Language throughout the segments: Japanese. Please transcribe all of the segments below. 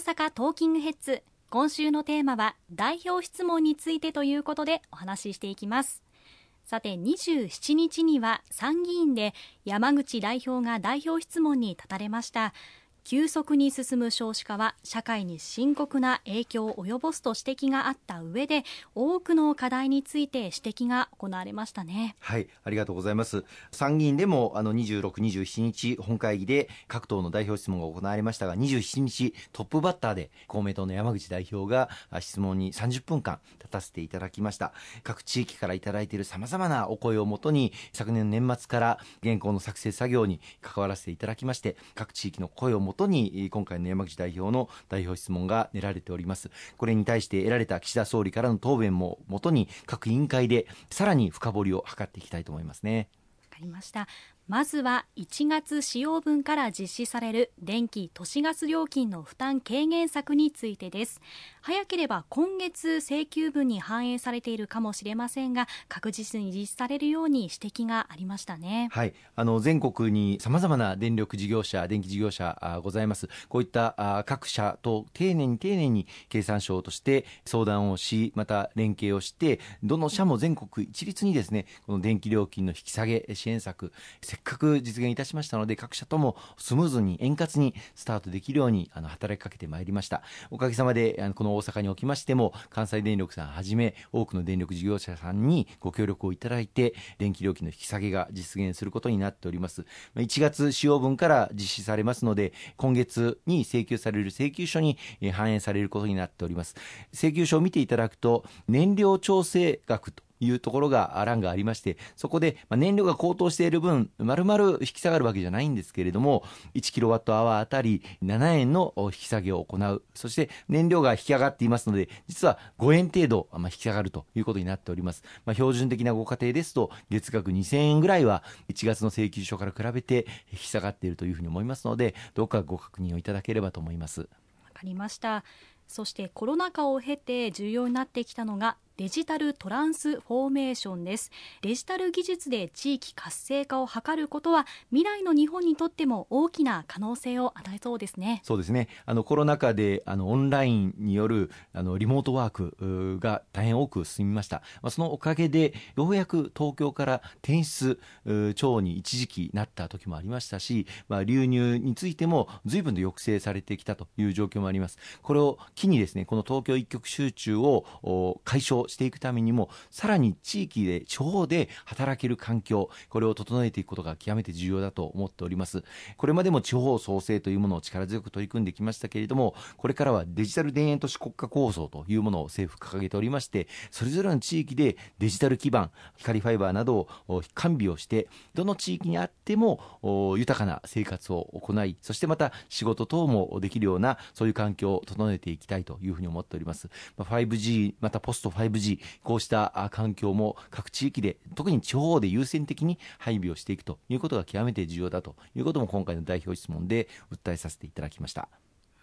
阪トーキングヘッズ。今週のテーマは代表質問についてということでお話ししていきます。さて27日には参議院で山口代表が代表質問に立たれました。急速に進む少子化は社会に深刻な影響を及ぼすと指摘があった上で多くの課題について指摘が行われましたね。はいありがとうございます。参議院でもあの26、27日本会議で各党の代表質問が行われましたが27日トップバッターで公明党の山口代表が質問に30分間立たせていただきました。各地域からいただいているさまざまなお声をもとに昨年の年末から原稿の作成作業に関わらせていただきまして各地域の声をもととに今回の山口代表の代表質問が練られております。これに対して得られた岸田総理からの答弁ももとに各委員会でさらに深掘りを図っていきたいと思いますね。わかりました。まずは1月使用分から実施される電気・都市ガス料金の負担軽減策についてです。早ければ今月請求分に反映されているかもしれませんが確実に実施されるように指摘がありましたね。はい。あの全国にさまざまな電力事業者電気事業者あございます。こういったあ各社と丁寧に丁寧に経産省として相談をしまた連携をしてどの社も全国一律にですねこの電気料金の引き下げ支援策っかく実現いたしましたので各社ともスムーズに円滑にスタートできるようにあの働きかけてまいりました。おかげさまであのこの大阪におきましても関西電力さんはじめ多くの電力事業者さんにご協力をいただいて電気料金の引き下げが実現することになっております。1月使用分から実施されますので今月に請求される請求書に反映されることになっております。請求書を見ていただくと燃料調整額というところが欄がありましてそこで燃料が高騰している分まるまる引き下がるわけじゃないんですけれども1キロワットアワーあたり7円の引き下げを行う。そして燃料が引き上がっていますので実は5円程度引き下がるということになっております、まあ、標準的なご家庭ですと月額2000円ぐらいは1月の請求書から比べて引き下がっているというふうに思いますのでどうかご確認をいただければと思います。わかりました。そしてコロナ禍を経て重要になってきたのがデジタルトランスフォーメーションです。デジタル技術で地域活性化を図ることは未来の日本にとっても大きな可能性を与えそうですね。そうですね。あのコロナ禍であのオンラインによるあのリモートワークが大変多く進みました、まあ、そのおかげでようやく東京から転出超に一時期なった時もありましたし、まあ、流入についても随分と抑制されてきたという状況もあります。これを機にですねこの東京一極集中を解消していくためにもさらに地域で地方で働ける環境これを整えていくことが極めて重要だと思っております。これまでも地方創生というものを力強く取り組んできましたけれどもこれからはデジタル田園都市国家構想というものを政府掲げておりましてそれぞれの地域でデジタル基盤光ファイバーなどを完備をしてどの地域にあっても豊かな生活を行いそしてまた仕事等もできるようなそういう環境を整えていきたいというふうに思っております。5G またポスト 5G 時こうした環境も各地域で特に地方で優先的に配備をしていくということが極めて重要だということも今回の代表質問で訴えさせていただきました。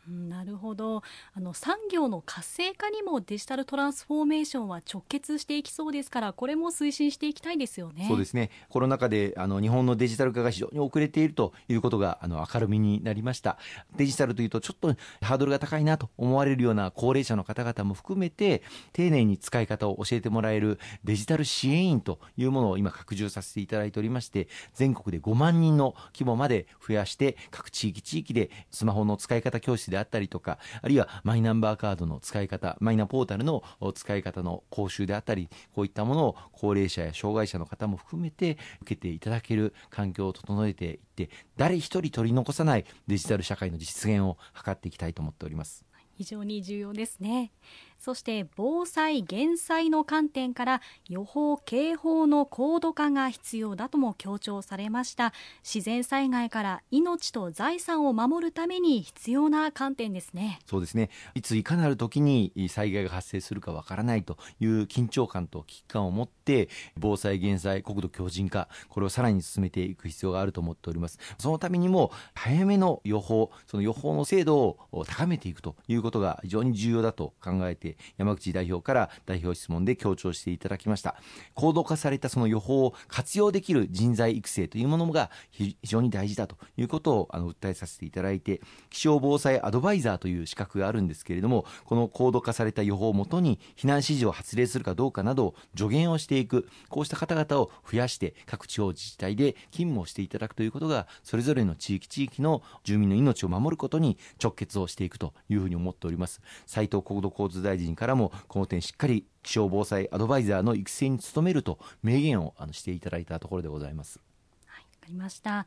なるほど。あの産業の活性化にもデジタルトランスフォーメーションは直結していきそうですからこれも推進していきたいですよね。そうですね。コロナ禍であの日本のデジタル化が非常に遅れているということがあの明るみになりました。デジタルというとちょっとハードルが高いなと思われるような高齢者の方々も含めて丁寧に使い方を教えてもらえるデジタル支援員というものを今拡充させていただいておりまして全国で5万人の規模まで増やして各地域地域でスマホの使い方教室であったりとかあるいはマイナンバーカードの使い方マイナポータルの使い方の講習であったりこういったものを高齢者や障害者の方も含めて受けていただける環境を整えていって誰一人取り残さないデジタル社会の実現を図っていきたいと思っております。非常に重要ですね。そして防災・減災の観点から予報・警報の高度化が必要だとも強調されました。自然災害から命と財産を守るために必要な観点ですね。そうですね。いついかなる時に災害が発生するかわからないという緊張感と危機感を持って防災・減災国土強靭化これをさらに進めていく必要があると思っております。そのためにも早めの予報その予報の精度を高めていくということが非常に重要だと考えて、山口代表から代表質問で強調していただきました。高度化されたその予報を活用できる人材育成というものが非常に大事だということをあの訴えさせていただいて、気象防災アドバイザーという資格があるんですけれども、この高度化された予報をもとに避難指示を発令するかどうかなどを助言をしていく、こうした方々を増やして各地方自治体で勤務をしていただくということが、それぞれの地域地域の住民の命を守ることに直結をしていくというふうに思っております。斉藤国土交通大臣からもこの点しっかり気象防災アドバイザーの育成に努めると明言をあのしていただいたところでございます。はい、かりました。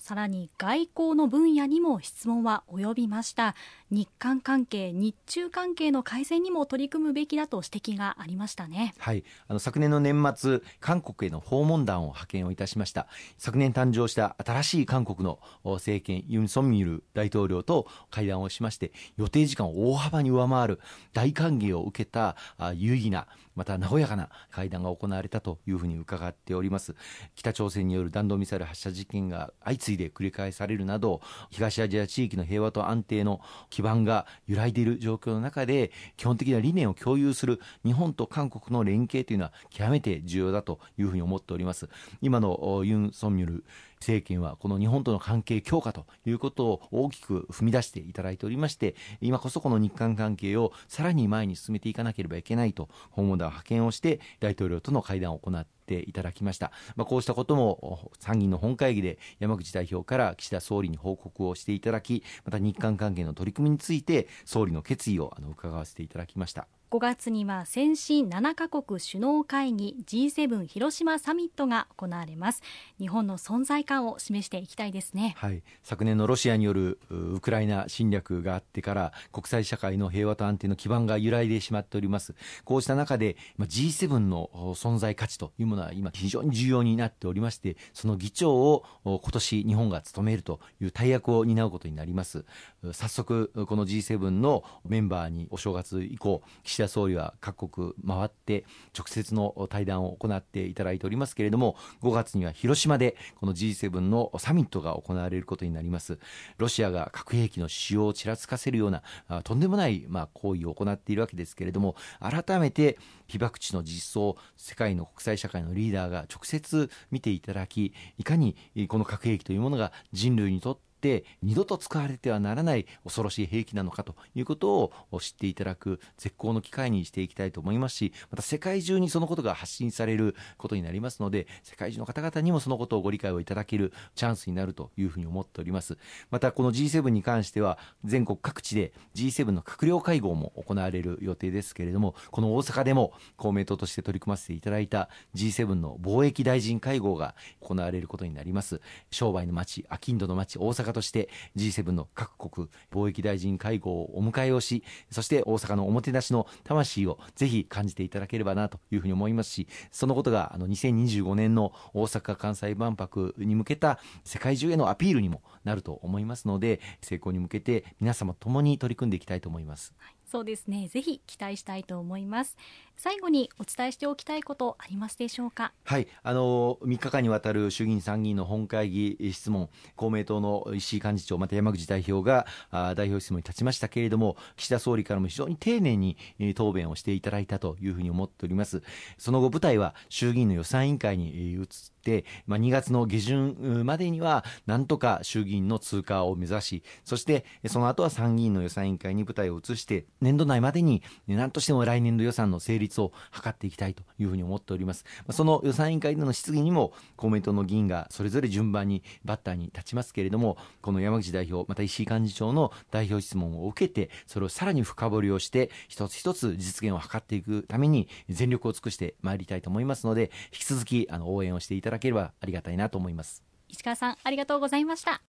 さらに外交の分野にも質問は及びました。日韓関係日中関係の改善にも取り組むべきだと指摘がありましたね。はい。あの昨年の年末韓国への訪問団を派遣をいたしました。昨年誕生した新しい韓国の政権ユン・ソンミル大統領と会談をしまして予定時間を大幅に上回る大歓迎を受けた有意義なまた和やかな会談が行われたというふうに伺っております。北朝鮮による弾道ミサイル発射実験が相次いで繰り返されるなど東アジア地域の平和と安定の基盤が揺らいでいる状況の中で基本的な理念を共有する日本と韓国の連携というのは極めて重要だというふうに思っております。今のユン・ソンミョル政権はこの日本との関係強化ということを大きく踏み出していただいておりまして今こそこの日韓関係をさらに前に進めていかなければいけないと訪問団派遣をして大統領との会談を行っていただきました、まあ、こうしたことも参議院の本会議で山口代表から岸田総理に報告をしていただきまた日韓関係の取り組みについて総理の決意をあの伺わせていただきました。5月には先進7カ国首脳会議 G7 広島サミットが行われます。日本の存在感を示していきたいですね、はい、昨年のロシアによるウクライナ侵略があってから国際社会の平和と安定の基盤が揺らいでしまっております。こうした中で G7 の存在価値というものは今非常に重要になっておりましてその議長を今年日本が務めるという大役を担うことになります。早速この G7 のメンバーにお正月以降岸田総理は各国回って直接の対談を行っていただいておりますけれども5月には広島でこの G7 のサミットが行われることになります。ロシアが核兵器の使用をちらつかせるようなとんでもないまあ行為を行っているわけですけれども改めて被爆地の実相世界の国際社会のリーダーが直接見ていただきいかにこの核兵器というものが人類にとってって二度と使われてはならない恐ろしい兵器なのかということを知っていただく絶好の機会にしていきたいと思いますしまた世界中にそのことが発信されることになりますので世界中の方々にもそのことをご理解をいただけるチャンスになるというふうに思っております。またこの G7 に関しては全国各地で G7 の閣僚会合も行われる予定ですけれどもこの大阪でも公明党として取り組ませていただいた G7 の貿易大臣会合が行われることになります。商売の街アキンドの街大阪として G7 の各国貿易大臣会合をお迎えをしそして大阪のおもてなしの魂をぜひ感じていただければなというふうに思いますしそのことがあの2025年の大阪・関西万博に向けた世界中へのアピールにもなると思いますので成功に向けて皆様ともに取り組んでいきたいと思います。はいそうですね。ぜひ期待したいと思います。最後にお伝えしておきたいことありますでしょうか？はい。あの3日間にわたる衆議院参議院の本会議質問公明党の石井幹事長また山口代表があ代表質問に立ちましたけれども岸田総理からも非常に丁寧に答弁をしていただいたというふうに思っております。その後舞台は衆議院の予算委員会に移って、まあ、2月の下旬までにはなんとか衆議院の通過を目指しそしてその後は参議院の予算委員会に舞台を移して年度内までに何としても来年度予算の成立を図っていきたいというふうに思っております。その予算委員会での質疑にも公明党の議員がそれぞれ順番にバッターに立ちますけれどもこの山口代表また石井幹事長の代表質問を受けてそれをさらに深掘りをして一つ一つ実現を図っていくために全力を尽くしてまいりたいと思いますので引き続きあの応援をしていただければありがたいなと思います。石川さんありがとうございました。